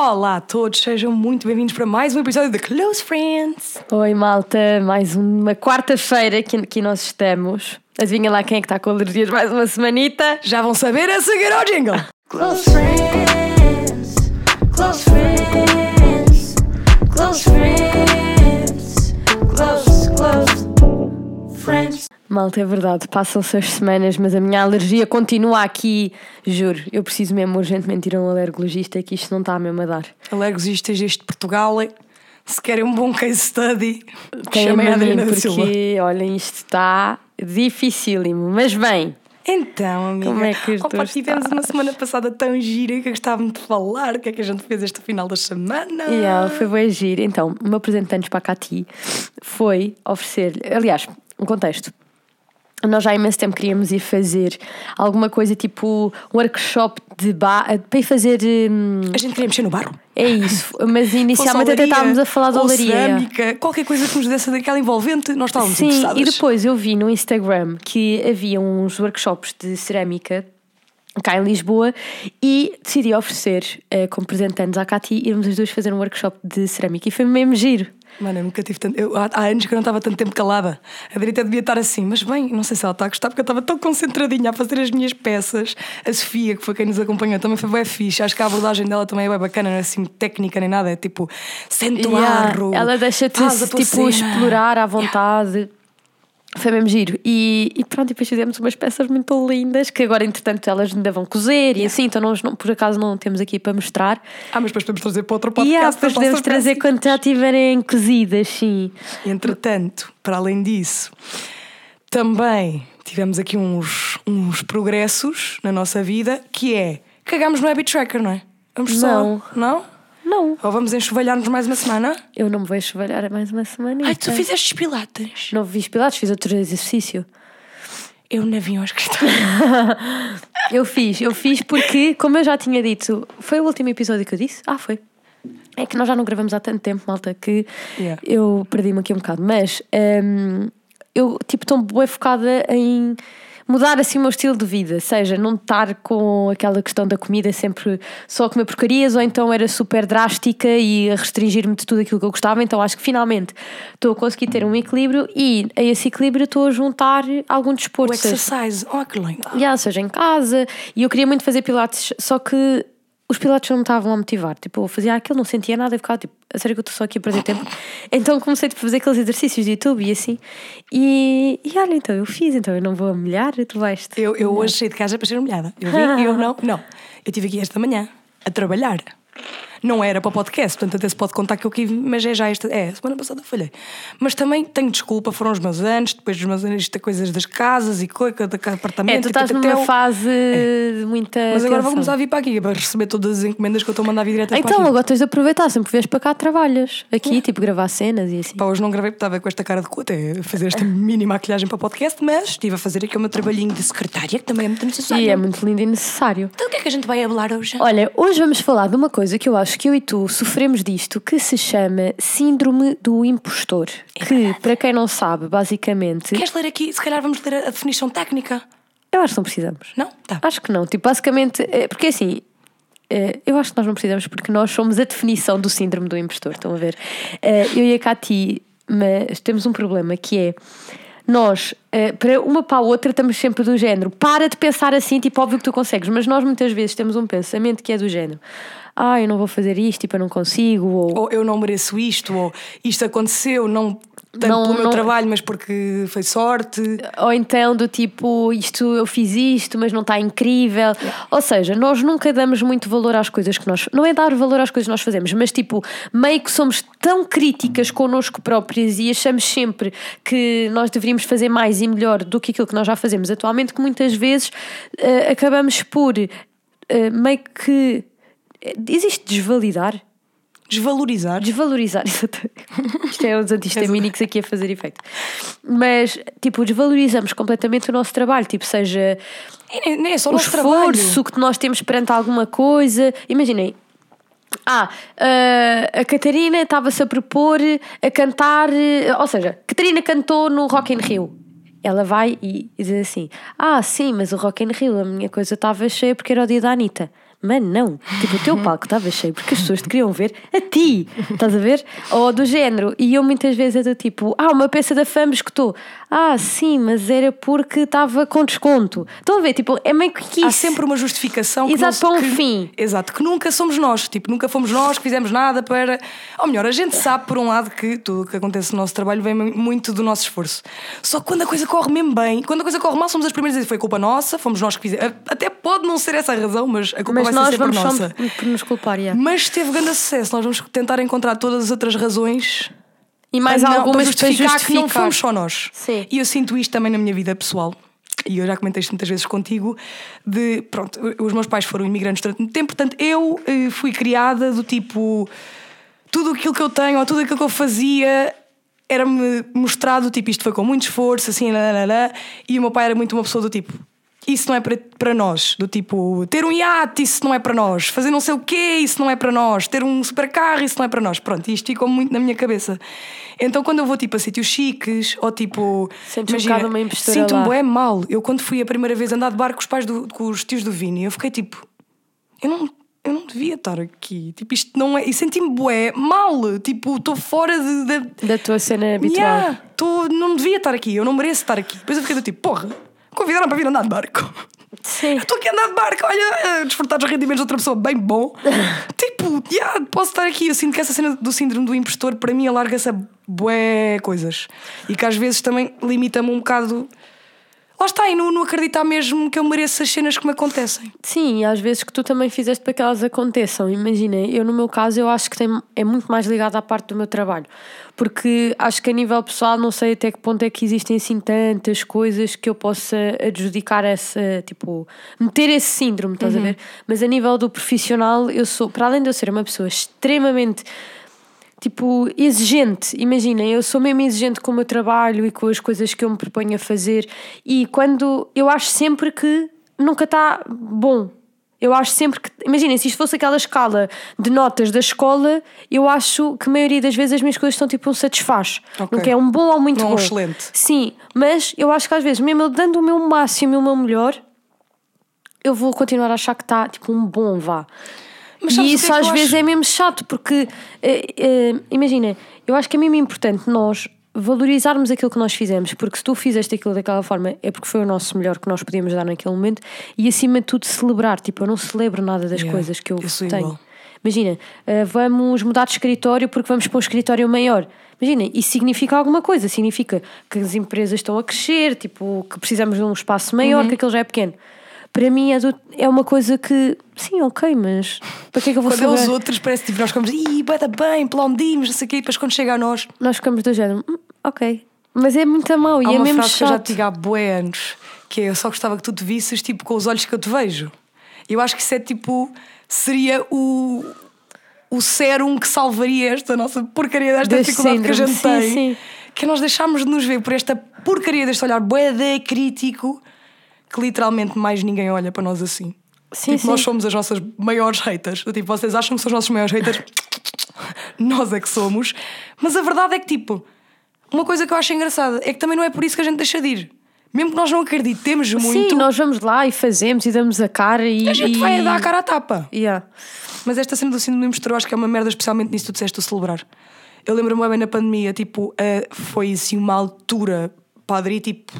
Olá a todos, sejam muito bem-vindos para mais um episódio de Close Friends. Oi, malta, mais uma quarta-feira que aqui nós estamos. Adivinha lá quem é que está com alergias mais uma semanita? Já vão saber a seguir ao jingle. Close friends, close friends, close friends, close, close friends. Malta, é verdade, passam-se as semanas, mas a minha alergia continua aqui. Juro, eu preciso mesmo urgentemente ir a um alergologista que isto não está mesmo a dar. Alergosistas deste Portugal, se querem um bom case study, chamem a Adriana da Silva. porque, olhem, isto está dificílimo. Mas bem, Então, amiga, Como é que opa, tivemos uma semana passada tão gira que eu gostava de falar. O que é que a gente fez este final da semana? Yeah, foi bem giro. Então, o meu presente de anos para a Cati foi oferecer. Aliás, um contexto. Nós já há imenso tempo queríamos ir fazer alguma coisa tipo um workshop de bar para ir fazer. hum, A gente queria mexer no barro. é isso, mas inicialmente até estávamos a falar de olaria. cerâmica, qualquer coisa que nos desse daquela envolvente, nós estávamos Sim, interessadas. e depois eu vi no Instagram que havia uns workshops de cerâmica cá em Lisboa e decidi oferecer eh, como presente anos à Cati irmos as duas fazer um workshop de cerâmica e foi mesmo giro. Mano, eu nunca tive tanto. eu- há, há anos que eu não estava tanto tempo calada. A Drita devia estar assim, mas bem, não sei se ela está a gostar, porque eu estava tão concentradinha a fazer as minhas peças. A Sofia, que foi quem nos acompanhou, também foi bem fixe. Acho que a abordagem dela também é bem bacana, não é assim técnica nem nada, é tipo, sente o Yeah, arro. Ela deixa-te tipo cena. explorar à vontade. Foi mesmo giro. E, e pronto, e depois fizemos umas peças muito lindas que agora, entretanto, elas ainda vão cozer e assim, então nós não, por acaso não temos aqui para mostrar. Ah, mas depois podemos trazer para outro podcast. ah, as depois podemos trazer peças. quando já estiverem cozidas, sim. Entretanto, para além disso, também tivemos aqui uns, uns progressos na nossa vida, que é cagámos no Habit Tracker, não é? Vamos só. Não. Não? Ou vamos enxovalhar-nos mais uma semana? eu não me vou enxovalhar mais uma semana. Ai, tu fizeste pilates. Não fiz pilates, fiz outro exercício. Eu não vi ao escritório. Eu fiz, eu fiz porque, como eu já tinha dito, foi o último episódio que eu disse? Ah, foi. É que nós já não gravamos há tanto tempo, malta, que Yeah. eu perdi-me aqui um bocado. Mas hum, eu, tipo, estou bem focada em mudar assim o meu estilo de vida. Seja, não estar com aquela questão da comida sempre só a comer porcarias, ou então era super drástica e a restringir-me de tudo aquilo que eu gostava. Então acho que finalmente estou a conseguir ter um equilíbrio e a esse equilíbrio estou a juntar algum O desporto. seja- exercise. Oh, que lindo. Yeah, seja em casa, e eu queria muito fazer pilates, só que os pilates não me estavam a motivar. Tipo, eu fazia aquilo, não sentia nada e ficava tipo, a sério que eu estou só aqui a perder tempo. Então comecei tipo, a fazer aqueles exercícios de YouTube e assim. E, e olha, então eu fiz, então eu não vou humilhar, tu vais. Eu, eu hoje saí de casa para ser humilhada. Eu vi, eu não. Não. Eu estive aqui esta manhã a trabalhar. Não era para o podcast, portanto até se pode contar que eu tive, mas é já esta. É, semana passada falhei. Mas também tenho desculpa, foram os meus anos, depois dos meus anos, isto é coisas das casas e coisa, da apartamento. É, tu estás numa fase de muita. Mas agora vou começar a vir para aqui para receber todas as encomendas que eu estou a mandar vir direto Então, aqui. agora tens de aproveitar, sempre vês para cá, trabalhas. Aqui, tipo, gravar cenas e assim. Pá, hoje não gravei porque estava com esta cara de cu até fazer esta mini maquilhagem para o podcast, mas estive a fazer aqui o meu trabalhinho de secretária, que também é muito necessário. E é muito lindo e necessário. Então o que é que a gente vai falar hoje? Olha, hoje vamos falar de uma coisa que eu acho que eu e tu sofremos disto, que se chama Síndrome do Impostor. que, para quem não sabe, basicamente. Queres ler aqui? Se calhar vamos ler a definição técnica. Eu acho que não precisamos. Não? Tá. Acho que não. Tipo, basicamente. é, Porque assim. é, Eu acho que nós não precisamos porque nós somos a definição do síndrome do impostor. Estão a ver? É, Eu e a Cati mas temos um problema que é nós, é, para uma para a outra, estamos sempre do género. Para de pensar assim, tipo, óbvio que tu consegues, mas nós muitas vezes temos um pensamento que é do género. Ah, eu não vou fazer isto, tipo, eu não consigo, ou Ou eu não mereço isto, ou isto aconteceu, não tanto Não- pelo meu não- trabalho, mas porque foi sorte. Ou então do tipo, isto eu fiz isto, mas não está incrível. Ou seja, nós nunca damos muito valor às coisas que nós. Não é dar valor às coisas que nós fazemos, mas tipo, meio que somos tão críticas connosco próprias e achamos sempre que nós deveríamos fazer mais e melhor do que aquilo que nós já fazemos atualmente, que muitas vezes eh, acabamos por eh, meio que. Existe desvalidar? Desvalorizar. Desvalorizar, exatamente. Isto é os antihistamínicos aqui a fazer efeito. Mas, tipo, desvalorizamos completamente o nosso trabalho, tipo, seja nem, nem é só o nosso trabalho. esforço que nós temos perante alguma coisa. Imaginem. Ah, ah, a Catarina estava-se a propor a cantar, ou seja, Catarina cantou no Rock in Rio. Ela vai e, e diz assim: Ah, sim, mas o Rock in Rio, a minha coisa estava cheia porque era o dia da Anitta. Mano, não. Tipo, o teu palco estava cheio porque as pessoas te queriam ver a ti. Estás a ver? Ou do género. E eu muitas vezes é do tipo, ah, uma peça da fama escutou. Ah, sim, mas era porque estava com desconto. Estão a ver? Tipo, é meio que isso. Há sempre uma justificação que Exato, não- para um que- fim. Exato, que nunca somos nós. Tipo, nunca fomos nós que fizemos nada para. Ou melhor, a gente sabe, por um lado, que tudo o que acontece no nosso trabalho vem muito do nosso esforço. Só que quando a coisa corre mesmo bem, quando a coisa corre mal, somos as primeiras a dizer foi culpa nossa, fomos nós que fizemos. Até pode não ser essa a razão, mas a culpa Mas vai nós ser sempre vamos nossa. por nos culpar, yeah. Mas teve grande sucesso. Nós vamos tentar encontrar todas as outras razões E mais não- algumas para justificar, que não fomos só nós. Sim. E eu sinto isto também na minha vida pessoal. E eu já comentei isto muitas vezes contigo. De pronto, os meus pais foram imigrantes durante muito tempo, portanto eu eh, fui criada do tipo tudo aquilo que eu tenho ou tudo aquilo que eu fazia era-me mostrado, tipo, isto foi com muito esforço, assim, lá, lá, lá, e o meu pai era muito uma pessoa do tipo. Isso não é para, para nós, do tipo, ter um iate, isso não é para nós, fazer não sei o quê, isso não é para nós, ter um supercarro, isso não é para nós. Pronto, isto ficou muito na minha cabeça. Então, quando eu vou tipo a sítios chiques, ou tipo. Sentes um bocado uma Sinto-me bué mal. Eu, quando fui a primeira vez andar de barco com os pais do, com os tios do Vini, eu fiquei tipo. Eu não, eu não devia estar aqui. Tipo, isto não é. E senti-me bué mal. Tipo, estou fora de. de Da tua cena habitual. Yeah, tô, não devia estar aqui, eu não mereço estar aqui. Depois eu fiquei do tipo, porra, convidaram para vir andar de barco. Sim. Estou aqui a andar de barco, olha, a desfrutar dos rendimentos de outra pessoa, bem bom. tipo, yeah, posso estar aqui. Eu sinto que essa cena do síndrome do impostor, para mim, alarga-se a bué coisas. E que às vezes também limita-me um bocado. Lá está, e não, não acreditar mesmo que eu mereço as cenas que me acontecem. Sim, e às vezes que tu também fizeste para que elas aconteçam. Imagina, eu no meu caso eu acho que tem, é muito mais ligado à parte do meu trabalho. Porque acho que a nível pessoal não sei até que ponto é que existem assim tantas coisas que eu possa adjudicar essa, tipo, meter esse síndrome, estás a ver? Mas a nível do profissional, eu sou, para além de eu ser uma pessoa extremamente tipo, exigente. Imaginem, eu sou mesmo exigente com o meu trabalho e com as coisas que eu me proponho a fazer. E quando eu acho sempre que nunca está bom. Eu acho sempre que. Imaginem, se isto fosse aquela escala de notas da escola, eu acho que a maioria das vezes as minhas coisas estão tipo um satisfaz. Ok. Nunca é um bom ou muito Não é um bom. excelente. Sim, mas eu acho que às vezes, mesmo eu dando o meu máximo e o meu melhor, eu vou continuar a achar que está tipo um bom vá. E isso é às vezes acho? é mesmo chato, porque eh, eh, imagina, eu acho que é mesmo importante nós valorizarmos aquilo que nós fizemos, porque se tu fizeste aquilo daquela forma é porque foi o nosso melhor que nós podíamos dar naquele momento e acima de tudo celebrar. Tipo, eu não celebro nada das Yeah, coisas que eu, eu tenho. igual. Imagina, eh, vamos mudar de escritório porque vamos para um escritório maior. Imagina, isso significa alguma coisa. Significa que as empresas estão a crescer, tipo, que precisamos de um espaço maior, Uhum. que aquele já é pequeno. Para mim é, do- é uma coisa que, sim, ok, mas para que é que eu vou Quando é saber? os outros, parece tipo, nós ficamos, ih, bada bem, aplaudimos, não sei o quê, e depois quando chega a nós, Nós ficamos do género, "Hum, ok. Mas é muito mau e é mesmo frase que eu já chato. te digo há bué anos, que é eu só gostava que tu te visses tipo com os olhos que eu te vejo. Eu acho que isso é tipo, seria o, o sérum que salvaria esta nossa porcaria desta Deste dificuldade que a síndrome, gente sim, tem. sim. Que é nós deixámos de nos ver por esta porcaria deste olhar bué de crítico que literalmente mais ninguém olha para nós assim. Sim, tipo, nós sim. somos as nossas maiores haters. Tipo, vocês acham que são os nossos maiores haters? nós é que somos. Mas a verdade é que, tipo, uma coisa que eu acho engraçada é que também não é por isso que a gente deixa de ir. Mesmo que nós não acreditemos muito, Sim, nós vamos lá e fazemos e damos a cara e. a gente e... vai dar a cara à tapa. Yeah. Mas esta cena do síndrome eu acho que é uma merda, especialmente nisso que tu disseste, o celebrar. Eu lembro-me bem na pandemia, tipo, eh, foi assim uma altura padre, tipo,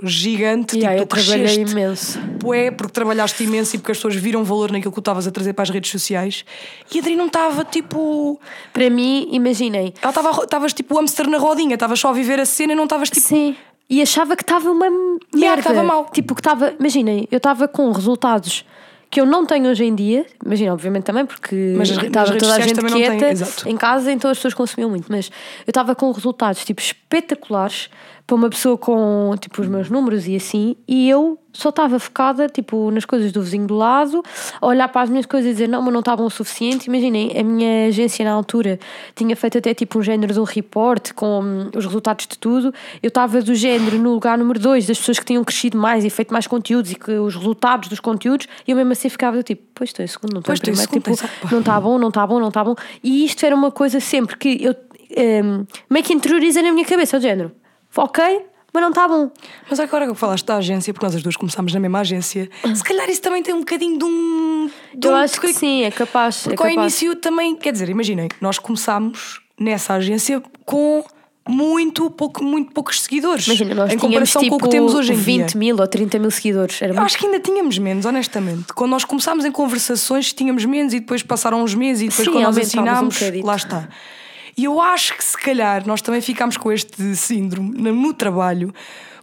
gigante. Yeah, tipo, tu cresceste imenso. bué, porque trabalhaste imenso e porque as pessoas viram valor naquilo que tu estavas a trazer para as redes sociais. E a Adri não estava, tipo... Para mim, imaginem. Ela estava, estavas tipo hamster na rodinha, estavas só a viver a cena e não estavas tipo... Sim. E achava que estava uma merda. estava mal. Tipo, que estava. Imaginem, eu estava com resultados que eu não tenho hoje em dia. Imagina, obviamente também, porque Mas as estava redes toda a gente quieta em casa, então as pessoas consumiam muito. Mas eu estava com resultados tipo espetaculares para uma pessoa com tipo os meus números e assim, e eu só estava focada tipo nas coisas do vizinho do lado, a olhar para as minhas coisas e dizer não, mas não estavam o suficiente. Imaginem, a minha agência na altura tinha feito até tipo um género de um report com hum, os resultados de tudo. Eu estava do género no lugar número 2 das pessoas que tinham crescido mais e feito mais conteúdos e que os resultados dos conteúdos, e eu mesmo assim ficava do tipo, pois estou em segundo, não estou em primeiro, segundo, tipo, não está bom, não está bom, não está bom. E isto era uma coisa sempre que eu hum, meio que interioriza na minha cabeça, do género, ok, mas não está bom. Mas agora que falaste da agência, porque nós as duas começámos na mesma agência, se calhar isso também tem um bocadinho de um. de Eu um- acho que sim, é capaz. É Porque ao capaz. início também, quer dizer, imaginem, nós começámos nessa agência com muito, pouco, muito poucos seguidores. Imagina, nós em tínhamos comparação tipo com o que temos hoje em 20 dia. mil ou 30 mil seguidores. Era Eu muito... acho que ainda tínhamos menos, honestamente. Quando nós começámos em conversações, tínhamos menos e depois passaram uns meses e depois Sim, quando nós um assinámos, bocadito. lá está. E eu acho que se calhar nós também ficámos com este síndrome no, trabalho,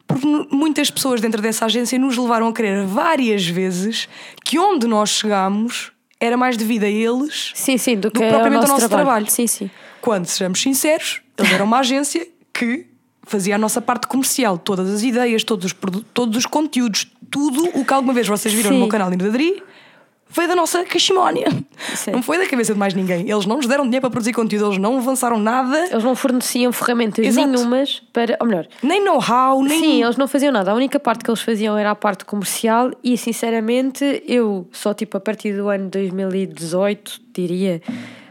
porque muitas pessoas dentro dessa agência nos levaram a crer várias vezes que onde nós chegámos era mais devido a eles Sim, sim, do, do que que ao propriamente nosso ao nosso trabalho. trabalho. Sim, sim. Quando, sejamos sinceros, eles eram uma agência que fazia a nossa parte comercial, todas as ideias, todos os, todos os conteúdos, tudo o que alguma vez vocês viram Sim. no meu canal Nina Dadri veio da nossa cachimónia. Não foi da cabeça de mais ninguém. Eles não nos deram dinheiro para produzir conteúdo, eles não avançaram nada, Eles não forneciam ferramentas Exato. nenhumas para. Ou melhor, nem know-how, nem. Sim, eles não faziam nada. A única parte que eles faziam era a parte comercial e, sinceramente, eu só tipo a partir do ano 2018, diria,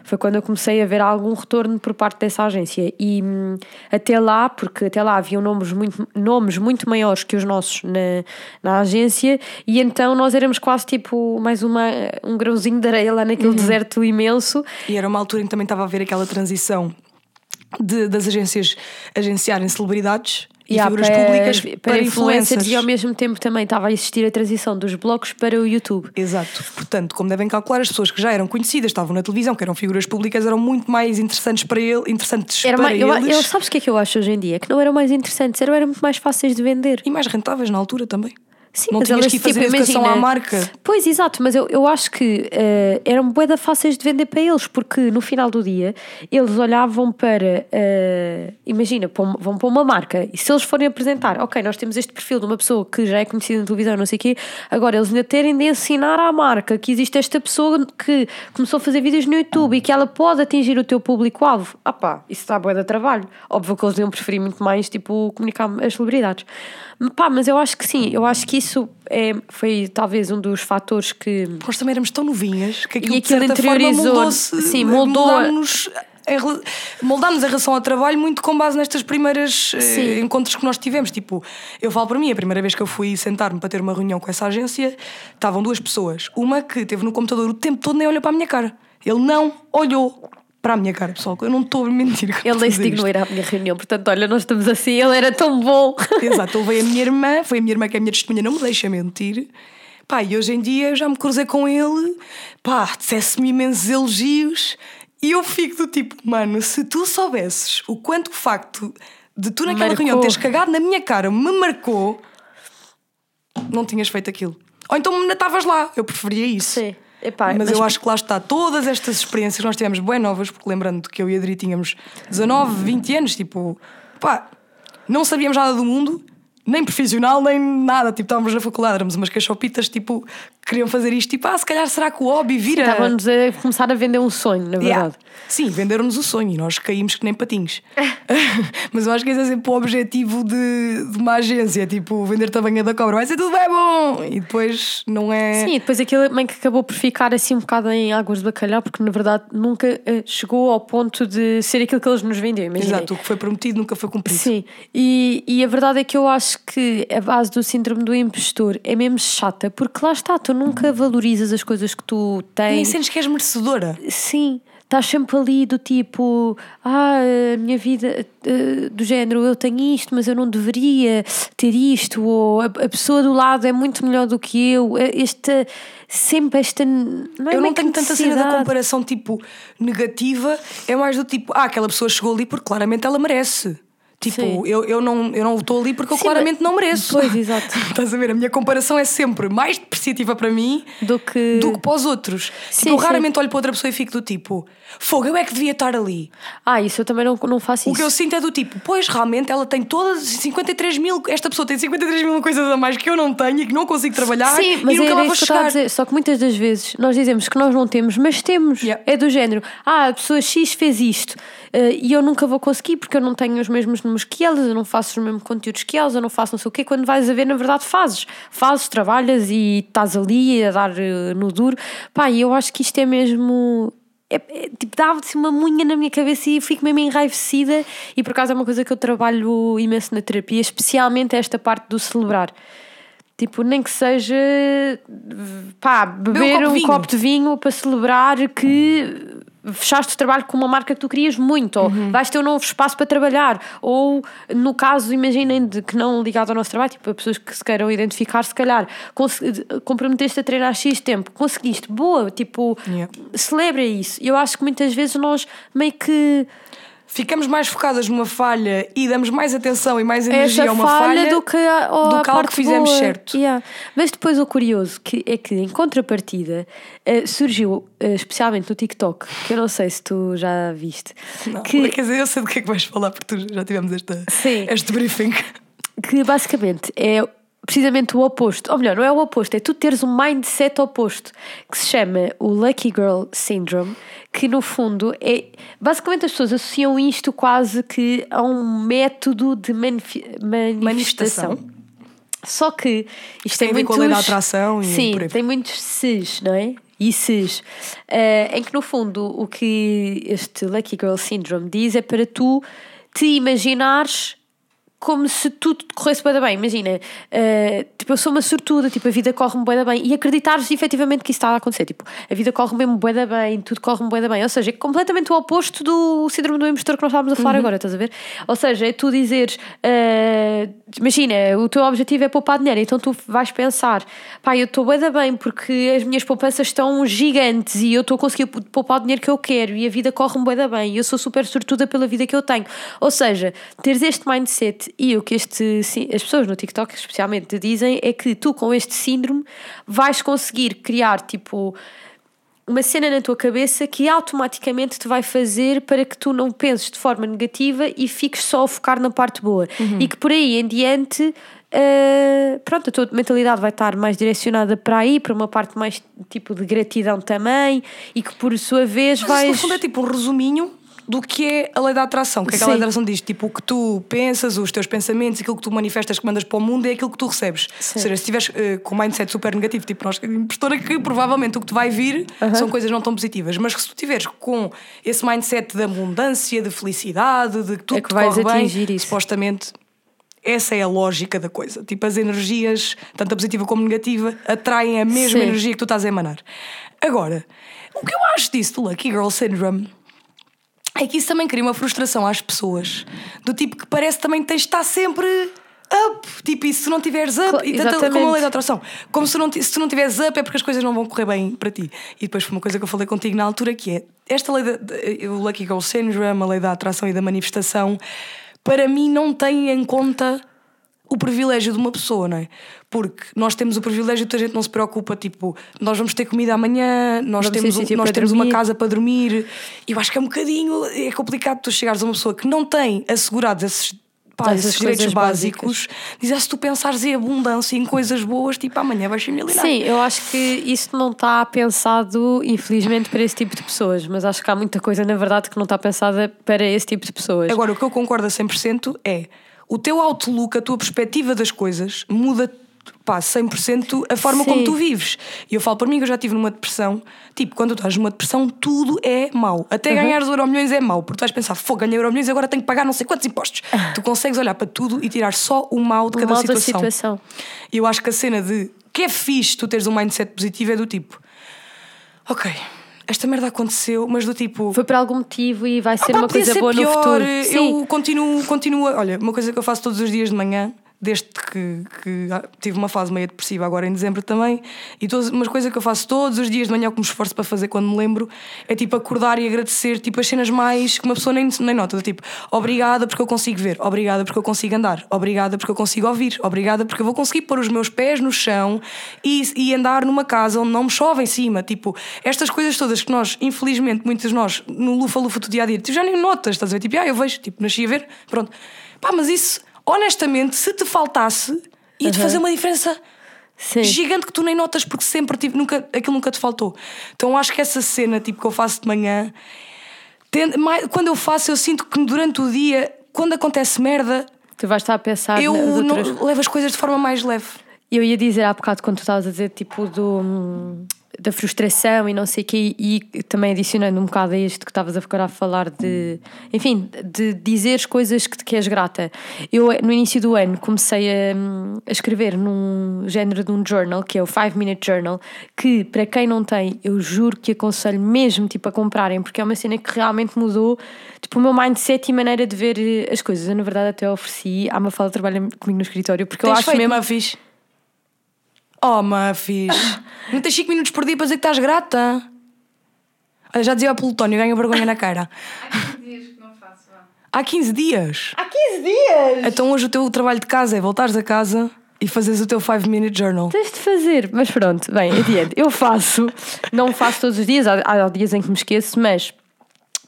foi quando eu comecei a ver algum retorno por parte dessa agência. E hum, até lá, porque até lá haviam nomes muito, nomes muito maiores que os nossos na, na agência, e então nós éramos quase tipo mais uma, um grãozinho de areia lá naquele deserto imenso. E era uma altura em que também estava a haver aquela transição de- das agências agenciarem celebridades e Yeah, figuras para- públicas para, para, influencers e ao mesmo tempo também estava a existir a transição dos blogs para o YouTube. Exato. Portanto, como devem calcular, as pessoas que já eram conhecidas, estavam na televisão, que eram figuras públicas, eram muito mais interessantes para ele, interessantes Era para mais, eu, eles eu, sabes o que é que eu acho hoje em dia? Que não eram mais interessantes, eram, eram muito mais fáceis de vender. e mais rentáveis na altura também. Sim, não mas tinhas elas, que ir fazer tipo, educação imagina- à marca. Pois, exato, mas eu, eu acho que eh, eram bué fáceis de vender para eles, porque no final do dia eles olhavam para, eh, imagina, para vão para uma marca e se eles forem apresentar, ok, nós temos este perfil de uma pessoa que já é conhecida na televisão, não sei o quê, agora eles ainda terem de ensinar à marca que existe esta pessoa que começou a fazer vídeos no YouTube e que ela pode atingir o teu público-alvo. Ah pá, isso bué de trabalho. Óbvio que eles iam preferir muito mais, tipo, comunicar as celebridades. Pá, mas eu acho que sim, eu acho que isso é, foi talvez um dos fatores que Nós também éramos tão novinhas que aquilo, E aquilo interiorizou- moldou-se. sim, moldou- Moldámos-nos em moldámos a relação ao trabalho muito com base nestas primeiras eh, encontros que nós tivemos. Tipo, eu falo para mim, a primeira vez que eu fui sentar-me para ter uma reunião com essa agência, estavam duas pessoas. Uma que teve no computador o tempo todo nem olhou para a minha cara. Ele não olhou para a minha cara, pessoal. Eu não estou a mentir. ele nem se dignou ir à minha reunião, portanto, olha, nós estamos assim, ele era tão bom. Exato, ele veio a minha irmã, foi a minha irmã que é a minha testemunha, não me deixa mentir. Pá, e hoje em dia eu já me cruzei com ele, pá, dissesse-me imensos elogios e eu fico do tipo, mano, se tu soubesses o quanto o facto de tu naquela Marcou. reunião teres cagado na minha cara me marcou, não tinhas feito aquilo. Ou então ainda estavas lá, eu preferia isso. Sim. Epá, mas, eu acho que lá está, todas estas experiências que nós tivemos bem novas, porque lembrando que eu e a Adri tínhamos 19, 20 anos, tipo, pá, não sabíamos nada do mundo, nem profissional, nem nada. Tipo, estávamos na faculdade, éramos umas cachopitas, tipo, queriam fazer isto, tipo, ah, se calhar será que o hobby vira. Estávamos a começar a vender um sonho, na Yeah. verdade. Sim, venderam-nos o sonho e nós caímos que nem patinhos. Mas eu acho que esse é sempre o objetivo de, de uma agência, tipo, vender-te a banha da cobra, vai ser tudo bem bom! E depois não é. Sim, e depois aquilo também que acabou por ficar assim um bocado em águas de bacalhau, porque na verdade nunca eh, chegou ao ponto de ser aquilo que eles nos vendiam. imaginem. Exato, o que foi prometido nunca foi cumprido. Sim, e, e a verdade é que eu acho que a base do síndrome do impostor é mesmo chata, porque lá está, tu nunca valorizas as coisas que tu Nem tens. sentes que és merecedora. Sim, estás sempre ali do tipo, ah, a minha vida eh, do género, eu tenho isto, mas eu não deveria ter isto, ou a, a pessoa do lado é muito melhor do que eu. Eh, Esta, sempre esta. Não é eu não tenho tanta cena da comparação tipo negativa, é mais do tipo, ah, aquela pessoa chegou ali porque claramente ela merece. Tipo, Sim. eu, eu não eu não estou ali porque eu Sim, claramente mas- não mereço. Pois, exato. Estás a ver? A minha comparação é sempre mais depreciativa para mim Do que. do que para os outros. Sim, tipo, eu raramente olho para outra pessoa e fico do tipo, fogo, eu é que devia estar ali. Ah, isso eu também não, não faço O isso. que eu sinto é do tipo, pois realmente ela tem todas 53 mil, esta pessoa tem 53 mil coisas a mais que eu não tenho e que não consigo trabalhar Sim, mas e nunca lá vou chegar. dizer. Só que muitas das vezes nós dizemos que nós não temos, mas temos. Yeah. É do género. Ah, a pessoa X fez isto eh, e eu nunca vou conseguir porque eu não tenho os mesmos números que elas, eu não faço os mesmos conteúdos que elas, eu não faço não sei o quê. Quando vais a ver, na verdade, fazes. Fazes, trabalhas e estás ali a dar eh, no duro. Pá, eu acho que isto é mesmo. É, é, tipo, dava-se uma munha na minha cabeça e fico mesmo enraivecida. E por acaso é uma coisa que eu trabalho imenso na terapia, especialmente esta parte do celebrar. Tipo, nem que seja pá, beber copo de um copo de vinho para celebrar que fechaste o trabalho com uma marca que tu querias muito, ou Uhum. vais ter um novo espaço para trabalhar, ou no caso, imaginem de que não ligado ao nosso trabalho, tipo, a pessoas que se queiram identificar, se calhar, comprometeste a treinar X tempo, conseguiste, boa, tipo, Yeah. celebra isso. Eu acho que muitas vezes nós meio que Ficamos mais focadas numa falha e damos mais atenção e mais energia essa a uma falha, falha do que a, ou do a que algo que fizemos boa. certo. Yeah. Mas depois o curioso que é que em contrapartida eh, surgiu, eh, especialmente no TikTok, que eu não sei se tu já viste, Não, que, Quer dizer, eu sei do que é que vais falar porque tu já tivemos esta, Sim. este briefing. que basicamente é precisamente o oposto. Ou melhor, não é o oposto, é tu teres um mindset oposto, que se chama o Lucky Girl Syndrome, que no fundo é. Basicamente as pessoas associam isto quase que a um método de manifestação. Manifestação. Só que isto Tem tem, a ver com muitos, a lei da atração e Sim, por aí tem muitos ses, não é? E ses. Eh, em que no fundo o que este Lucky Girl Syndrome diz é para tu te imaginares como se tudo corresse bem bem. Imagina, eh, tipo, eu sou uma sortuda, tipo, a vida corre-me bem bem e acreditares efetivamente que isso está a acontecer. Tipo, a vida corre mesmo bem bem, tudo corre-me bem bem. Ou seja, é completamente o oposto do síndrome do impostor que nós estávamos a falar agora, estás a ver? Ou seja, é tu dizeres, eh, imagina, o teu objetivo é poupar dinheiro, então tu vais pensar, pá, eu estou bem bem porque as minhas poupanças estão gigantes e eu estou a conseguir poupar o dinheiro que eu quero e a vida corre-me bem bem e eu sou super sortuda pela vida que eu tenho. Ou seja, teres este mindset e o que este, as pessoas no TikTok especialmente te dizem é que tu com este síndrome vais conseguir criar tipo uma cena na tua cabeça que automaticamente te vai fazer para que tu não penses de forma negativa e fiques só a focar na parte boa. E que por aí em diante, eh, pronto, a tua mentalidade vai estar mais direcionada para aí, para uma parte mais tipo de gratidão também, e que por sua vez Mas isso, vais. no fundo é tipo um resuminho do que é a lei da atração. O que é que a lei da atração diz? Tipo, o que tu pensas, os teus pensamentos, aquilo que tu manifestas, que mandas para o mundo é aquilo que tu recebes. Sim. Ou seja, se estiveres eh, com um mindset super negativo, tipo nós, impostora, que provavelmente o que te vai vir são coisas não tão positivas. Mas se tu estiveres com esse mindset de abundância, de felicidade, de que tudo É que te vais corre bem, atingir isso. supostamente. Essa é a lógica da coisa. Tipo, as energias, tanto a positiva como a negativa, atraem a mesma Sim. energia que tu estás a emanar. Agora, o que eu acho disso do Lucky Girl Syndrome é que isso também cria uma frustração às pessoas. Do tipo que parece também que tens de estar sempre up. Tipo, e se não tiveres up, Cla- e tanto, como a lei da atração. Como se, não, se tu não tiveres up é porque as coisas não vão correr bem para ti. E depois foi uma coisa que eu falei contigo na altura que é esta lei da, de- o Lucky Girl Syndrome, a lei da atração e da manifestação, para mim não tem em conta o privilégio de uma pessoa, não é? Porque nós temos o privilégio de a gente não se preocupa, tipo, nós vamos ter comida amanhã, nós Vamos temos, um- nós temos uma casa para dormir. Eu acho que é um bocadinho é complicado tu chegares a uma pessoa que não tem assegurados esses, pá, esses direitos básicos, dizer se tu pensares em abundância, em coisas boas, tipo, amanhã vais ser milionário. Sim, eu acho que isso não está pensado, infelizmente, para esse tipo de pessoas, mas acho que há muita coisa, na verdade, que não está pensada para esse tipo de pessoas. Agora, o que eu concordo a 100% é o teu outlook, a tua perspectiva das coisas muda pá, 100% a forma como Sim. tu vives. E eu falo para mim que eu já estive numa depressão. Tipo, quando tu estás numa depressão, tudo é mau. Até ganhar os euromilhões é mau, porque tu vais pensar, fogo, ganhei euromilhões agora tenho que pagar não sei quantos impostos. tu consegues olhar para tudo e tirar só o mal de O cada mal situação. situação. E eu acho que a cena de que é fixe tu teres um mindset positivo é do tipo, ok, esta merda aconteceu, mas do tipo. Foi por algum motivo e vai ser Pá, uma coisa boa pior. no futuro. Sim. Eu continuo, continuo. Olha, uma coisa que eu faço todos os dias de manhã, desde que, que ah, tive uma fase meio depressiva agora em dezembro também, e todas, uma coisa que eu faço todos os dias de manhã, que me esforço para fazer quando me lembro, é tipo acordar e agradecer tipo, as cenas mais que uma pessoa nem, nem nota. Tipo, obrigada porque eu consigo ver, obrigada porque eu consigo andar, obrigada porque eu consigo ouvir, obrigada porque eu vou conseguir pôr os meus pés no chão e, e andar numa casa onde não me chove em cima. Tipo, estas coisas todas que nós, infelizmente, muitos de nós, no lufa-lufa do dia a dia, tipo, já nem notas, estás a ver? Tipo, ah, eu vejo, tipo, nasci a ver, pronto. Pá, mas isso, honestamente, se te faltasse, ia-te fazer uma diferença Sim. gigante que tu nem notas porque sempre tive, nunca, aquilo nunca te faltou. Então acho que essa cena tipo, que eu faço de manhã, tende- mais- quando eu faço, eu sinto que durante o dia, quando acontece merda, Tu vais estar a pensar eu não, outras... levo as coisas de forma mais leve. Eu ia dizer há bocado quando tu estavas a dizer tipo do, da frustração e não sei o quê, e também adicionando um bocado a isto que estavas a falar de, enfim, de dizeres coisas que te que és grata. Eu, no início do ano, comecei a, a escrever num género de um journal, que é o 5 Minute Journal, que para quem não tem, eu juro que aconselho mesmo tipo, a comprarem, porque é uma cena que realmente mudou tipo, o meu mindset e maneira de ver as coisas. Eu, na verdade, até ofereci à Mafalda trabalha comigo no escritório, porque eu Tens acho feito, mesmo. Mafis? Oh, Mafis. Não tens 5 minutos por dia para dizer que estás grata? Olha, já dizia ao Plutónio, ganho vergonha na cara. Há 15 dias. Há 15 dias! Então hoje o teu trabalho de casa é voltares a casa e fazeres o teu 5 minute journal. Tens de fazer, mas pronto, bem, adiante. Eu faço, não faço todos os dias, há, há dias em que me esqueço, mas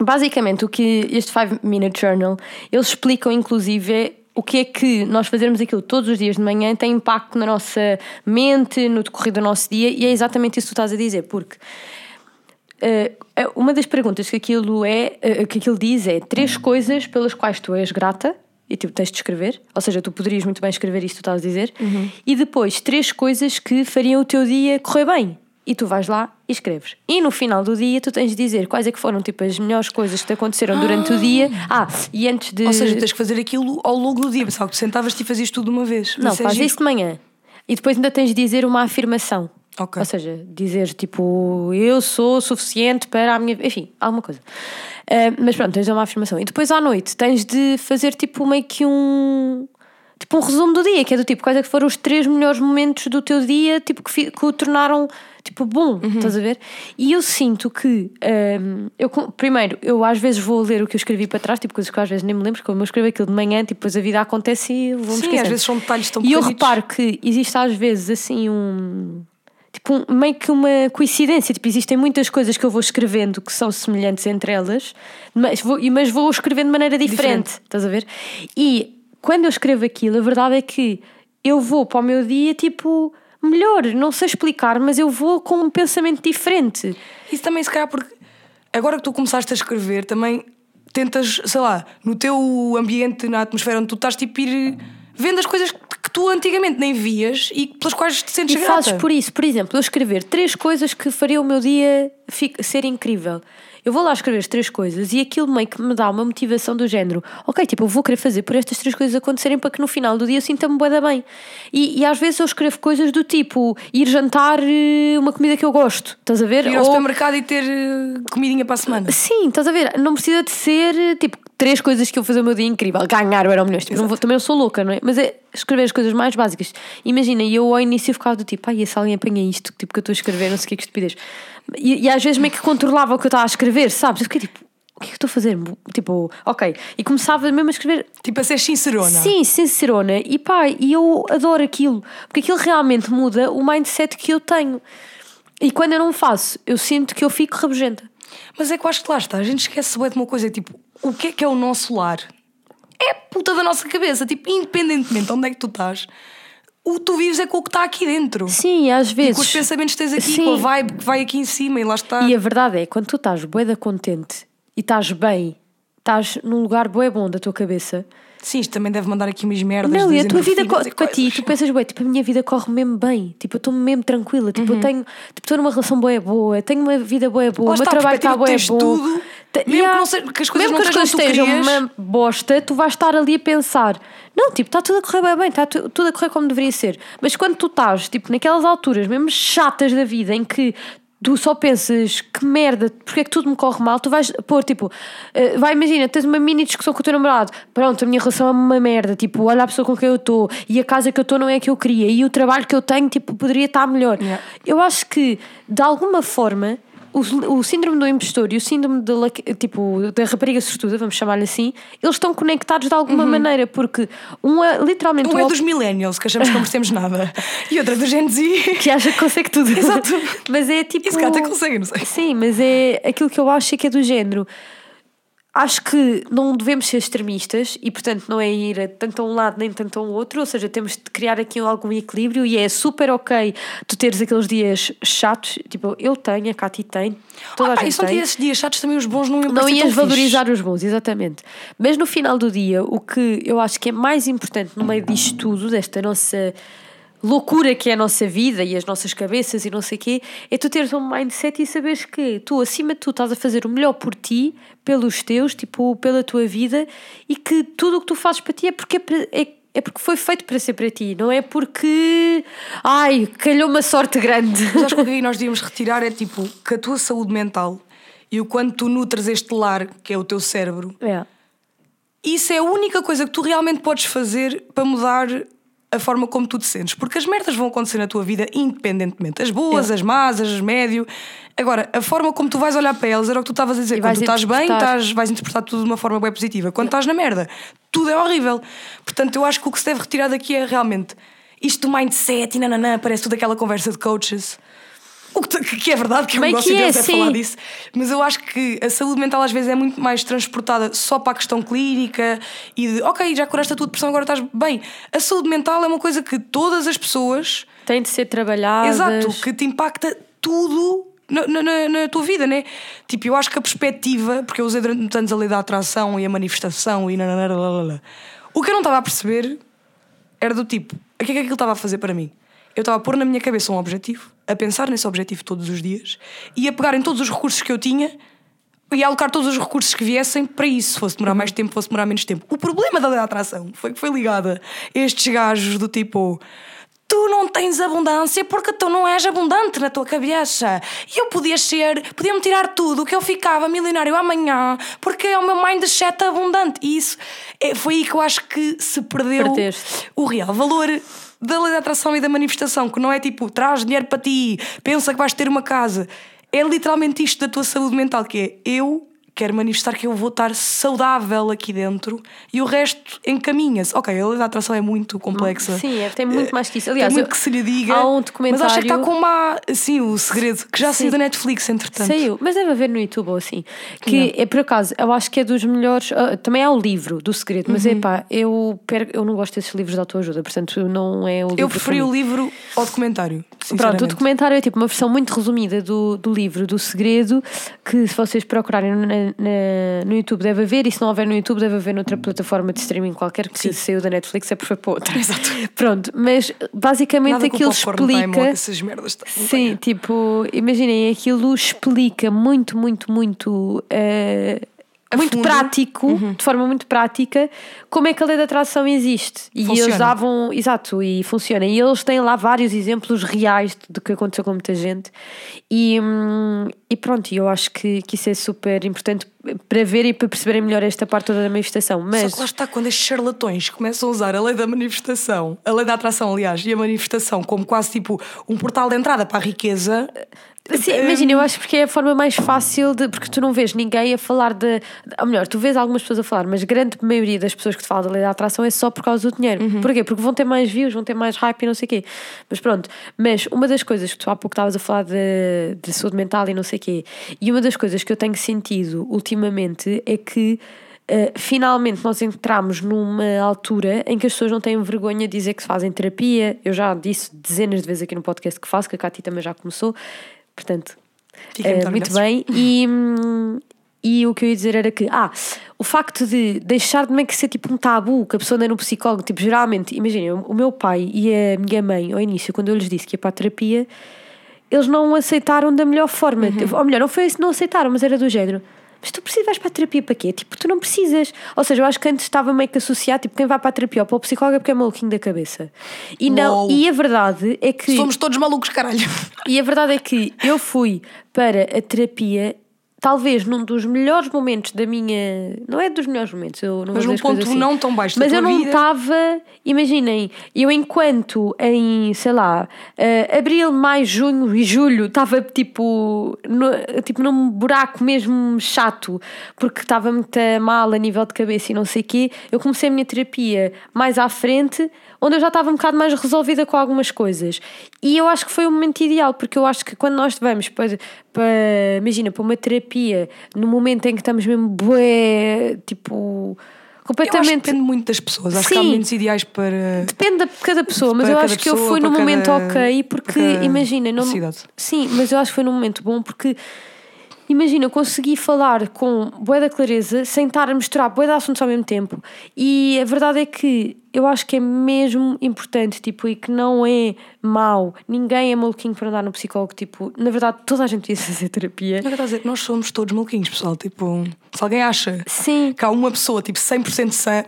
basicamente o que este 5 Minute Journal, eles explicam inclusive é o que é que nós fazermos aquilo todos os dias de manhã tem impacto na nossa mente, no decorrer do nosso dia, e é exatamente isso que tu estás a dizer, porque eh, uma das perguntas que aquilo é, eh, que aquilo diz é três coisas pelas quais tu és grata e tipo tens de escrever, ou seja, tu poderias muito bem escrever isto que tu estás a dizer, e depois três coisas que fariam o teu dia correr bem. E tu vais lá e escreves. E no final do dia tu tens de dizer quais é que foram tipo, as melhores coisas que te aconteceram durante o dia. Ah, e antes de. Ou seja, tens que fazer aquilo ao longo do dia. Pensava que tu sentavas-te e fazias tudo de uma vez. Não, é faz giro. isso de manhã. E depois ainda tens de dizer uma afirmação. Ok. Ou seja, dizer tipo, eu sou suficiente para a minha. Enfim, alguma coisa. Ah, mas pronto, tens de uma afirmação. E depois à noite tens de fazer tipo meio que um. Tipo um resumo do dia, que é do tipo, quais é que foram os três melhores momentos do teu dia, tipo, que, que o tornaram tipo bom, estás a ver? E eu sinto que hum, eu primeiro, eu às vezes vou ler o que eu escrevi para trás, tipo coisas que eu às vezes nem me lembro, como eu escrevo aquilo de manhã, tipo, depois a vida acontece e eu vou-me Sim, esquecendo. às vezes são detalhes tão E eu reparo que existe às vezes assim um. Tipo, um- meio que uma coincidência. Tipo, existem muitas coisas que eu vou escrevendo que são semelhantes entre elas, mas vou, mas vou escrevendo de maneira diferente. Diferente. Estás a ver? E quando eu escrevo aquilo, a verdade é que eu vou para o meu dia, tipo, melhor. Não sei explicar, mas eu vou com um pensamento diferente. Isso também, se calhar, porque agora que tu começaste a escrever, também tentas, sei lá, no teu ambiente, na atmosfera onde tu estás, tipo, ir vendo as coisas que tu antigamente nem vias e pelas quais te sentes E grata. fazes por isso, por exemplo, eu escrever três coisas que fariam o meu dia ser incrível. Eu vou lá escrever as três coisas e aquilo meio que me dá uma motivação do género. Ok, tipo, eu vou querer fazer por estas três coisas acontecerem para que no final do dia eu sinta-me bué bem. E, e às vezes eu escrevo coisas do tipo ir jantar eh, uma comida que eu gosto. Estás a ver? Ir ao Ou- supermercado e ter eh, comidinha para a semana. Sim, estás a ver? Não precisa de ser eh, tipo três coisas que eu fazer o meu dia incrível. Ganhar o Euro Milhões. Tipo, vou- também eu sou louca, não é? Mas é escrever as coisas mais básicas. Imagina, e eu ao início ficava do tipo, ai, e se alguém apanha isto, tipo, que eu estou a escrever, não sei o que, que estupidez. E, e às vezes meio que controlava o que eu estava a escrever, sabes? Eu fiquei tipo, o que é que estou a fazer? Tipo, ok. E começava mesmo a escrever Tipo, a ser sincerona. Sim, sincerona. E pá, e eu adoro aquilo. Porque aquilo realmente muda o mindset que eu tenho. E quando eu não faço, eu sinto que eu fico rabugenta. Mas é que eu acho que lá está, a gente esquece bué de uma coisa, tipo, o que é que é o nosso lar? É a puta da nossa cabeça, tipo, independentemente de onde é que tu estás, o que tu vives é com o que está aqui dentro. Sim, às E vezes. com os pensamentos que tens aqui, Sim. com a vibe que vai aqui em cima e lá está. E a verdade é, quando tu estás bué da contente e estás bem, estás num lugar bué bom da tua cabeça. Sim, isto também deve mandar aqui umas merdas. Não, e a tua vida co- para ti, tu pensas, bué, tipo, a minha vida corre mesmo bem, tipo, eu estou mesmo tranquila, tipo, Uhum. eu tenho, tipo, estou numa relação boa boa, tenho uma vida boa boa, o meu trabalho está que bom. tudo, Te- mesmo que não seja- que as coisas mesmo não que as coisas estejam querias. uma bosta, tu vais estar ali a pensar, não, tipo, está tudo a correr bem, bem, está tu- tudo a correr como deveria ser. Mas quando tu estás, tipo, naquelas alturas mesmo chatas da vida em que tu só pensas que merda, porque é que tudo me corre mal, tu vais pôr tipo, eh, vai, imagina, tens uma mini discussão com o teu namorado, pronto, a minha relação é uma merda, tipo, olha a pessoa com quem eu estou e a casa que eu estou não é a que eu queria e o trabalho que eu tenho, tipo, poderia estar melhor. Yeah. Eu acho que, de alguma forma, o, o síndrome do impostor e o síndrome da, lac- tipo, da rapariga sortuda, vamos chamar-lhe assim, eles estão conectados de alguma maneira, porque um é literalmente Um o é dos millennials, que achamos que não percebemos nada. E outra do Gen Z. que acha que consegue tudo. Exato. mas é tipo. Esse cara até consegue, não sei. Sim, mas é aquilo que eu acho é que é do género. Acho que não devemos ser extremistas e, portanto, não é ir tanto a um lado nem tanto a um outro, ou seja, temos de criar aqui algum equilíbrio e é super ok tu teres aqueles dias chatos, tipo, eu tenho, a Cati tem, toda Ah, a pá, gente não tem. esses dias chatos, também os bons não iam Não ias valorizar os bons, exatamente. Mas no final do dia, o que eu acho que é mais importante no meio disto tudo, desta nossa loucura que é a nossa vida e as nossas cabeças e não sei o quê, é tu teres um mindset e saberes que tu, acima de tudo, estás a fazer o melhor por ti, pelos teus, tipo, pela tua vida e que tudo o que tu fazes para ti é porque é, é, é porque foi feito para ser para ti, não é porque. Ai, calhou uma sorte grande. Mas acho que o que aí nós devíamos retirar é tipo que a tua saúde mental e o quanto tu nutres este lar, que é o teu cérebro, É. isso é a única coisa que tu realmente podes fazer para mudar a forma como tu te sentes. Porque as merdas vão acontecer na tua vida independentemente. As boas, É. as más, as médio. Agora, a forma como tu vais olhar para elas era o que tu estavas a dizer. Quando tu estás bem, estás, vais interpretar tudo de uma forma bem positiva. Quando estás na merda, tudo é horrível. Portanto, eu acho que o que se deve retirar daqui é realmente isto do mindset e nananã, parece tudo aquela conversa de coaches. O que, que é verdade, que é um Bem negócio que é, deles é falar disso. Mas eu acho que a saúde mental às vezes é muito mais transportada só para a questão clínica e de, ok, já curaste a tua depressão, agora estás bem. A saúde mental é uma coisa que todas as pessoas, Tem de ser trabalhadas. exato, que te impacta tudo na, na- na- tua vida, né? Tipo, eu acho que a perspectiva, porque eu usei durante muitos anos a lei da atração e a manifestação e nananara, o que eu não estava a perceber era do tipo, o que é que aquilo estava a fazer para mim? Eu estava a pôr na minha cabeça um objetivo, a pensar nesse objetivo todos os dias e a pegar em todos os recursos que eu tinha e a alocar todos os recursos que viessem para isso, fosse demorar mais tempo, fosse demorar menos tempo. O problema da lei da atração foi que foi ligada a estes gajos do tipo. Tu não tens abundância porque tu não és abundante na tua cabeça. E eu podia ser, podia-me tirar tudo que eu ficava milionário amanhã porque é o meu mindset abundante. E isso é- foi aí que eu acho que se perdeu Perdeste. o real valor da lei da atração e da manifestação, que não é tipo traz dinheiro para ti, pensa que vais ter uma casa. É literalmente isto da tua saúde mental, que é eu quero manifestar que eu vou estar saudável aqui dentro e o resto encaminha-se. Ok, a lei da atração é muito complexa. Sim, é, tem muito mais que isso. Tem Aliás, muito eu- que se lhe diga. há um Mas acho que está documentário- com uma. Sim, o segredo, que já saiu da Netflix, entretanto. Saiu, mas deve haver no YouTube ou assim. Que Yeah. é por acaso, eu acho que é dos melhores. ah, também há o livro do segredo, mas Uhum. é pá, eu, per- eu não gosto desses livros de autoajuda, portanto não é o livro. Eu preferi o livro ao documentário. Pronto, o documentário é tipo uma versão muito resumida do, do livro do segredo que se vocês procurarem na- na- no YouTube deve haver e se não houver no YouTube deve haver noutra plataforma de streaming qualquer que se saiu da Netflix é porque foi para outra. Exato. Pronto, mas basicamente Nada aquilo explica. essas merdas. Sim, tipo, imaginem, aquilo explica muito, muito, muito. A muito fundo. Uhum. prático, de forma muito prática, como é que a lei da atração existe. E Funciona. eles davam, exato, e funciona. E eles têm lá vários exemplos reais do que aconteceu com muita gente. E, hum, e pronto, eu acho que, que isso é super importante para ver e para perceberem melhor esta parte toda da manifestação. Só Mas que lá está, quando estes charlatões começam a usar a lei da manifestação, a lei da atração, aliás, e a manifestação como quase tipo um portal de entrada para a riqueza. Sim, imagina, eu acho porque é a forma mais fácil de. Porque tu não vês ninguém a falar de. Ou melhor, tu vês algumas pessoas a falar, mas a grande maioria das pessoas que te falam da lei da atração é só por causa do dinheiro. Uhum. Porquê? Porque vão ter mais views, vão ter mais hype e não sei o quê. Mas pronto, mas uma das coisas que tu há pouco estavas a falar de, de saúde mental e não sei o quê, e uma das coisas que eu tenho sentido ultimamente é que. Uh, finalmente nós entramos numa altura em que as pessoas não têm vergonha de dizer que fazem terapia. Eu já disse dezenas de vezes aqui no podcast que faço, que a Cati também já começou. Portanto, Fiquem uh, muito muito orgulhosos. bem. E, hum, e o que eu ia dizer era que, ah, o facto de deixar de meio que ser tipo um tabu, que a pessoa anda no psicólogo, tipo, geralmente, imaginem, o meu pai e a minha mãe, ao início, quando eu lhes disse que ia para a terapia, eles não aceitaram da melhor forma. Uhum. Ou melhor, não foi não aceitaram, mas era do género. Mas tu precisas vais para a terapia para quê? Tipo, tu não precisas. Ou seja, eu acho que antes estava meio que associado, tipo, quem vai para a terapia ou para o psicólogo é porque é maluquinho da cabeça. E, não, Uou. e a verdade é que. Somos todos malucos, caralho. E a verdade é que eu fui para a terapia, talvez num dos melhores momentos da minha. Não é dos melhores momentos, eu não Mas num ponto assim. não tão baixo da Mas eu não estava. Imaginem, eu enquanto em, sei lá, eh, abril, maio, junho e julho estava tipo, no, tipo num buraco mesmo chato, porque estava muito mal a nível de cabeça e não sei o quê, eu comecei a minha terapia mais à frente, onde eu já estava um bocado mais resolvida com algumas coisas. E eu acho que foi o momento ideal, porque eu acho que quando nós vamos para, para imagina, para uma terapia, no momento em que estamos mesmo bué, tipo, Eu acho que completamente depende muito das pessoas. Acho que há Sim. momentos ideais para. Depende de cada pessoa, mas eu acho que eu fui num momento cada- ok, porque imagina, não, necessidade. sim, mas eu acho que foi num momento bom porque imagina, eu consegui falar com bué da clareza sem estar a misturar bué de assuntos ao mesmo tempo. E a verdade é que eu acho que é mesmo importante, tipo, e que não é mau. Ninguém é maluquinho para andar no psicólogo, tipo, na verdade, toda a gente devia fazer terapia. Não, quer dizer, nós somos todos maluquinhos, pessoal. Tipo, se alguém acha Sim. que há uma pessoa, tipo, 100% sã,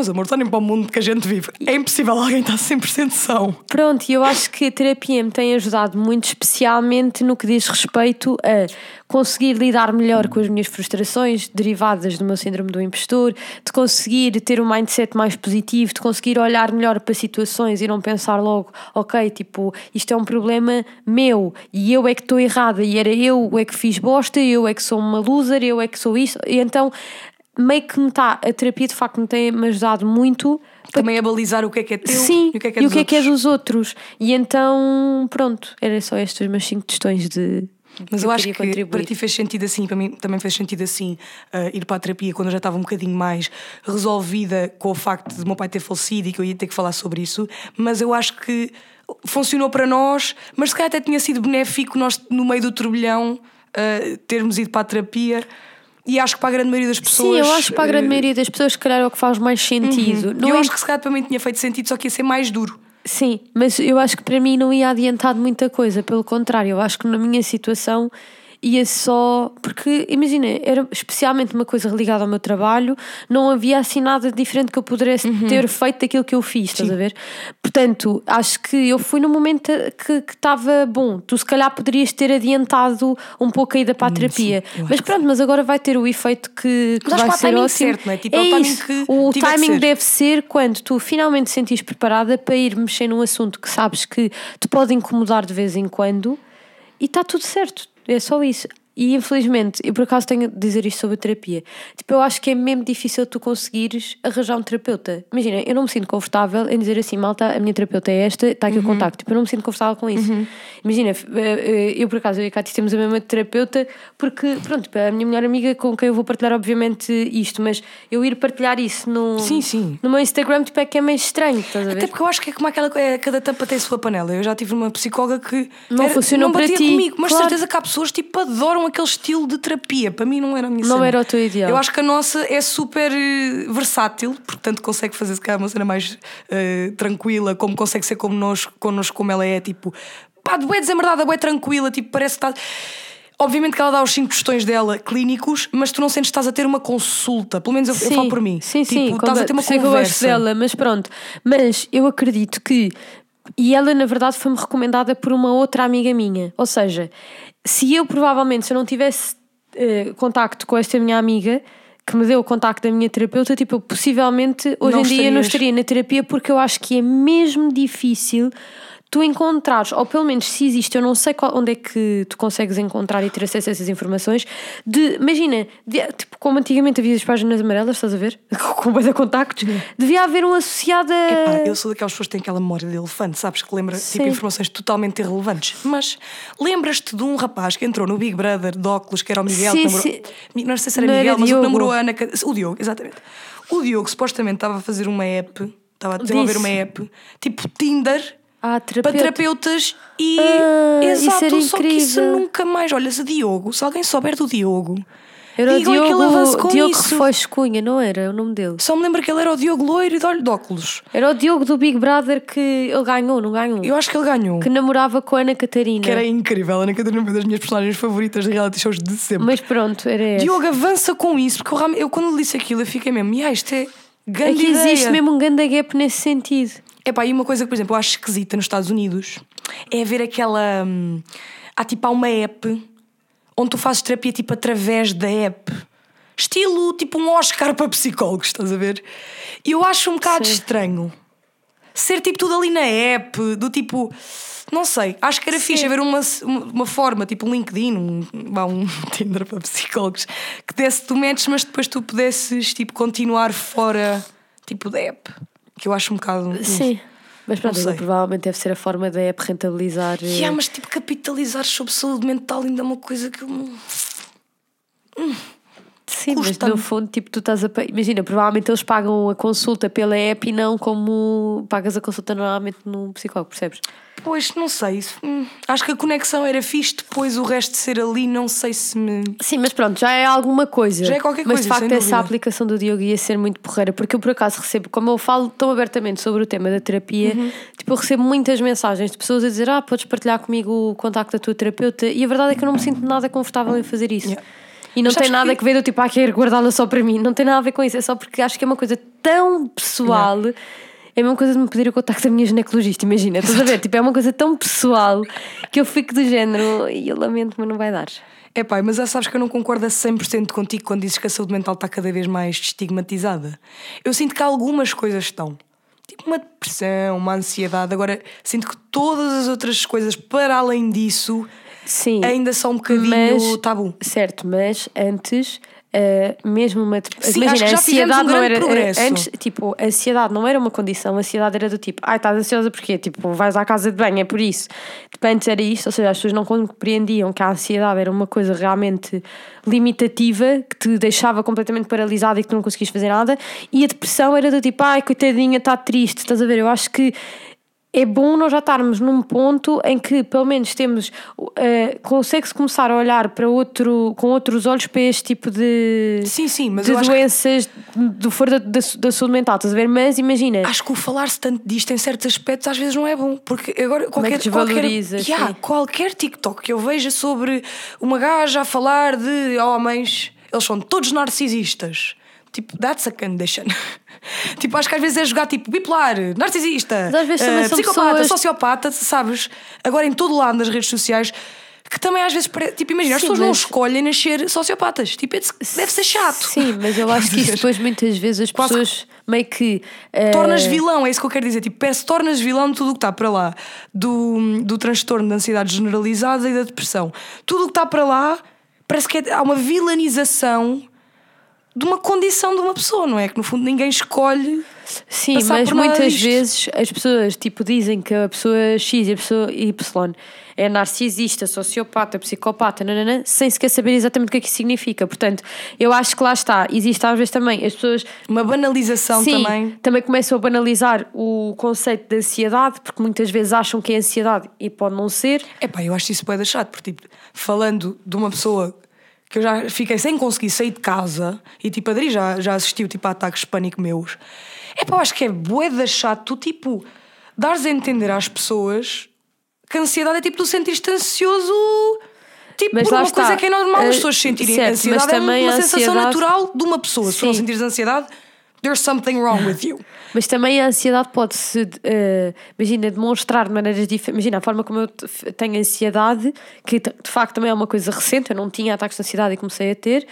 mas amor, olhem para o mundo que a gente vive. É impossível alguém estar 100% são. Pronto, e eu acho que a terapia me tem ajudado muito, especialmente no que diz respeito a conseguir lidar melhor com as minhas frustrações derivadas do meu síndrome do impostor, de conseguir ter um mindset mais positivo, de conseguir olhar melhor para situações e não pensar logo, ok, tipo, isto é um problema meu e eu é que estou errada e era eu é que fiz bosta, eu é que sou uma loser, eu é que sou isso, e então meio que me está, a terapia de facto me tem me ajudado muito Também a balizar o que é que é teu Sim, e o que é que é, dos outros. dos outros. E então, pronto, era só estes meus cinco questões de. Mas que eu acho que contribuir. para ti fez sentido assim, para mim também fez sentido assim uh, ir para a terapia quando eu já estava um bocadinho mais resolvida com o facto de meu pai ter falecido e que eu ia ter que falar sobre isso. Mas eu acho que funcionou para nós, mas se calhar até tinha sido benéfico nós, no meio do turbilhão, uh, termos ido para a terapia. E acho que para a grande maioria das pessoas. Sim, eu acho que para a grande uh, maioria das pessoas, se calhar, é o que faz mais sentido. Não eu é- acho que se calhar para mim tinha feito sentido, só que ia ser mais duro. Sim, mas eu acho que para mim não ia adiantar muita coisa, pelo contrário, eu acho que na minha situação ia só. Porque, imagina, era especialmente uma coisa ligada ao meu trabalho, não havia assim nada diferente que eu pudesse Uhum. ter feito daquilo que eu fiz, estás a ver? Portanto, acho que eu fui no momento que estava bom. Tu, se calhar, poderias ter adiantado um pouco a ida para a terapia, acho mas pronto, mas agora vai ter o efeito que, que Mas vai ser timing ótimo. certo, não é? Tipo, é o timing isso. que o timing ser. deve ser quando tu finalmente te sentires preparada para ir mexer num assunto que sabes que te pode incomodar de vez em quando e está tudo certo. É só isso. E infelizmente, eu por acaso tenho de dizer isto sobre a terapia. Tipo, eu acho que é mesmo difícil tu conseguires arranjar um terapeuta. Imagina, eu não me sinto confortável em dizer assim, malta, a minha terapeuta é esta, está aqui Uhum. o contacto. Tipo, eu não me sinto confortável com isso. Imagina, f- eh, eu por acaso, eu e a Cátia temos a mesma terapeuta porque, pronto, a minha melhor amiga com quem eu vou partilhar, obviamente, isto, mas eu ir partilhar isso no, Sim, sim. no meu Instagram, tipo, é que é meio estranho, estás a ver? Até porque eu acho que é como aquela é, cada tampa tem a sua panela. Eu já tive uma psicóloga que Não funcionou não para batia ti, comigo, mas claro. certeza que há pessoas tipo adoram aquele estilo de terapia. Para mim não era a minha Não cena. era o teu ideal. Eu acho que a nossa é super eh, versátil, portanto consegue fazer se calhar uma cena mais eh, tranquila, como consegue ser como nós, connosco, como ela é, tipo, pá, bué desembardada, bué tranquila, tipo, parece que está. Obviamente que ela dá os cinco questões dela clínicos, mas tu não sentes que estás a ter uma consulta. Pelo menos eu, eu falo por mim. Sim, tipo, sim, estás a ter uma que eu gosto conversa. dela, mas pronto. Mas eu acredito que. E ela, na verdade, foi-me recomendada por uma outra amiga minha. Ou seja, se eu provavelmente, se eu não tivesse eh, contacto com esta minha amiga que me deu o contacto da minha terapeuta, tipo, eu possivelmente hoje Não em dia não estarias. estaria na terapia porque eu acho que é mesmo difícil tu encontrares, ou pelo menos se existe, eu não sei qual- onde é que tu consegues encontrar e ter acesso a essas informações, de, imagina, de- tipo, como antigamente havia as páginas amarelas, estás a ver? Com bem de contactos, devia haver um associado a... Epá, eu sou daquelas pessoas que têm aquela memória de elefante, sabes? Que lembra tipo, Sim. informações totalmente irrelevantes. Mas lembras-te de um rapaz que entrou no Big Brother de óculos, que era o Miguel, Sim, que namorou. sim. Não sei se era Não Miguel, era mas o que Diogo. namorou a Ana. O Diogo, exatamente. O Diogo supostamente estava a fazer uma app, estava a desenvolver Disse. uma app, tipo Tinder. Ah, Para terapeuta. terapeutas e. Ah, isso Exato, era só que isso incrível. nunca mais. Olha, se Diogo, se alguém souber do Diogo, Era o digam que ele avance com Diogo, Diogo isso. Refões Cunha, não era o nome dele? Só me lembro que ele era o Diogo loiro e de olho de óculos. Era o Diogo do Big Brother que ele ganhou, não ganhou? Eu acho que ele ganhou. Que namorava com a Ana Catarina. Que era incrível. A Ana Catarina foi das minhas personagens favoritas de reality shows de sempre. Mas pronto, era esse. Diogo avança com isso, porque eu, eu quando lhe disse aquilo, eu fiquei mesmo, "Ya, isto é grande Aqui existe ideia." mesmo um ganda gap nesse sentido. Epá, e uma coisa que, por exemplo, eu acho esquisita nos Estados Unidos é ver aquela. hum, há tipo há uma app onde tu fazes terapia tipo através da app. Estilo tipo um Oscar para psicólogos, estás a ver? E eu acho um bocado Sim. estranho ser tipo tudo ali na app, do tipo. Não sei, acho que era fixe haver uma, uma forma, tipo um LinkedIn, um, um Tinder para psicólogos, que desse tu metes, mas depois tu pudesses tipo, continuar fora tipo da app. Que eu acho um bocado. Sim. Mas pronto, provavelmente deve ser a forma da app rentabilizar. eh, Yeah, mas tipo, capitalizar sobre saúde mental ainda é uma coisa que eu não. Sim, mas no fundo, tipo, tu estás a. Imagina, provavelmente eles pagam a consulta pela app e não como pagas a consulta normalmente num psicólogo, percebes? Pois, não sei. isso, hum, acho que a conexão era fixe, depois o resto de ser ali, não sei se me. Sim, mas pronto, já é alguma coisa. Já é qualquer Mas coisa, de facto, essa aplicação do Diogo ia ser muito porreira, porque eu por acaso recebo, como eu falo tão abertamente sobre o tema da terapia, Uhum. tipo, eu recebo muitas mensagens de pessoas a dizer: Ah, podes partilhar comigo o contacto da tua terapeuta, e a verdade é que eu não me sinto nada confortável em fazer isso. Yeah. E não Mas tem nada que- que ver do tipo, ah, quero guardá-la só para mim. Não tem nada a ver com isso, é só porque acho que é uma coisa tão pessoal. É a mesma coisa de me pedir o contacto da minha ginecologista, imagina, estás a ver? Tipo, é uma coisa tão pessoal que eu fico do género e eu lamento, mas não vai dar. É pá, mas já sabes que eu não concordo a 100% contigo quando dizes que a saúde mental está cada vez mais estigmatizada. Eu sinto que algumas coisas estão. Tipo uma depressão, uma ansiedade. Agora, sinto que todas as outras coisas, para além disso, Sim. ainda são um bocadinho Mas- tabu. Certo, mas antes, eh, mesmo uma. Sim, imagina, acho que já a ansiedade um não era. progresso. Antes, tipo, a ansiedade não era uma condição, a ansiedade era do tipo, ai, estás ansiosa porquê? Tipo, vais à casa de banho, é por isso. Tipo, antes era isto, ou seja, as pessoas não compreendiam que a ansiedade era uma coisa realmente limitativa, que te deixava completamente paralisada e que tu não conseguias fazer nada, e a depressão era do tipo, ai, coitadinha, está triste, estás a ver? Eu acho que é bom nós já estarmos num ponto em que pelo menos temos eh, consegue-se começar a olhar para outro com outros olhos para este tipo de, Sim, sim, mas de acho que- doenças do fora da, da, da saúde mental, estás a ver? Mas imagina, Acho que o falar-se tanto disto em certos aspectos às vezes não é bom. Porque agora é qualquer, que desvaloriza, qualquer, Yeah, qualquer TikTok que eu veja sobre uma gaja a falar de homens, eles são todos narcisistas. Tipo, that's a condition. tipo, acho que às vezes é jogar tipo bipolar, narcisista, Mas às vezes também são psicopata, pessoas- sociopata, sabes? Agora em todo lado nas redes sociais. Que também às vezes, tipo, imagina, as pessoas não mas- escolhem nascer sociopatas. Tipo, deve ser chato. sim, mas eu acho que isso depois muitas vezes as Quase- pessoas meio que eh, tornas vilão, é isso que eu quero dizer. Tipo, parece tornas vilão de tudo o que está para lá do, do transtorno de ansiedade generalizada e da depressão. Tudo o que está para lá parece que é- há uma vilanização de uma condição de uma pessoa, não é? Que no fundo ninguém escolhe. Sim, passar mas muitas disto. vezes as pessoas tipo dizem que a pessoa X e a pessoa Y é narcisista, sociopata, psicopata, nananã, sem sequer saber exatamente o que é que isso significa. Portanto, eu acho que lá está. Existe às vezes também as pessoas Uma banalização Sim, também. começam a banalizar o conceito de ansiedade, porque muitas vezes acham que é ansiedade e pode não ser. Epá, eu acho isso bem chato, porque tipo, falando de uma pessoa que eu já fiquei sem conseguir sair de casa e tipo, a Adri já, já assistiu tipo, a ataques de pânico meus. Epá, eu acho que é bué da chato tu tipo, dares a entender às pessoas que a ansiedade é tipo tu sentir-te ansioso. Tipo, Mas por uma está. coisa que é normal Eh, as pessoas sentirem certo, ansiedade, é uma sensação natural de uma pessoa. Se tu não Sim. sentires ansiedade, there's something wrong with you. Mas também a ansiedade pode-se, eh, imagina, demonstrar de maneiras diferentes. Imagina, a forma como eu tenho ansiedade, que de facto também é uma coisa recente, eu não tinha ataques de ansiedade e comecei a ter.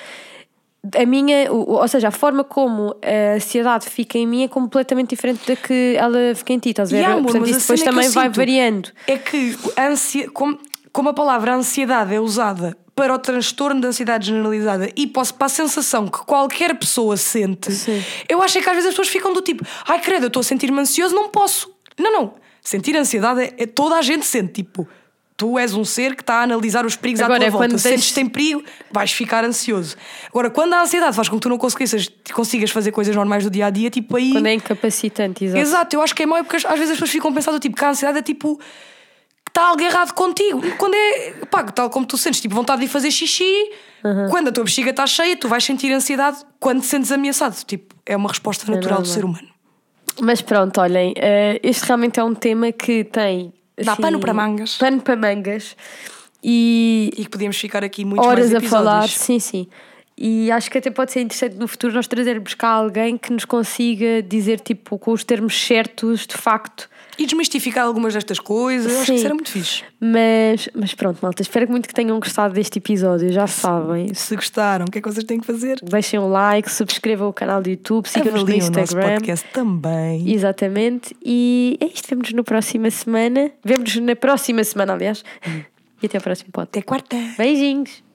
A minha, ou seja, a forma como a ansiedade fica em mim é completamente diferente da que ela fica em ti, estás a ver? E, amor, Portanto, isso depois eu também vai sinto variando. É que a ansia, como, como a palavra ansiedade é usada para o transtorno de ansiedade generalizada e posso, para a sensação que qualquer pessoa sente, Sim. eu acho é que às vezes as pessoas ficam do tipo, ai credo, eu estou a sentir-me ansioso, não posso. Não, não. Sentir ansiedade é, é- toda a gente sente, tipo. Tu és um ser que está a analisar os perigos Agora, à tua volta. quando Se tens- sentes tem perigo, vais ficar ansioso. Agora, quando a ansiedade faz com que tu não consigas, consigas fazer coisas normais do dia a dia, tipo aí. Quando é incapacitante, exato. Exato, eu acho que é mau porque às vezes as pessoas ficam pensando tipo que a ansiedade é tipo está algo errado contigo. Quando é, pá, tal como tu sentes tipo vontade de ir fazer xixi, quando a tua bexiga está cheia, tu vais sentir ansiedade quando te sentes ameaçado. Tipo, é uma resposta natural do ser humano. Mas pronto, olhem, eh, este realmente é um tema que tem. Dá assim, pano para mangas. Pano para mangas. E, E que podíamos ficar aqui muitos horas a falar, sim, sim. E acho que até pode ser interessante no futuro nós trazermos cá alguém que nos consiga dizer, tipo, com os termos certos, de facto. E desmistificar algumas destas coisas. Eu acho que Sim. isso era muito fixe. Mas, mas pronto, malta, espero muito que tenham gostado deste episódio, já sabem. Se gostaram, o que é que vocês têm que fazer? Deixem um like, subscrevam o canal do YouTube, sigam-nos no Avaliem o Instagram. podcast também. Exatamente. E é isto, vemos-nos na próxima semana. Vemos-nos na próxima semana, aliás. E até ao próximo podcast. Até quarta. Beijinhos!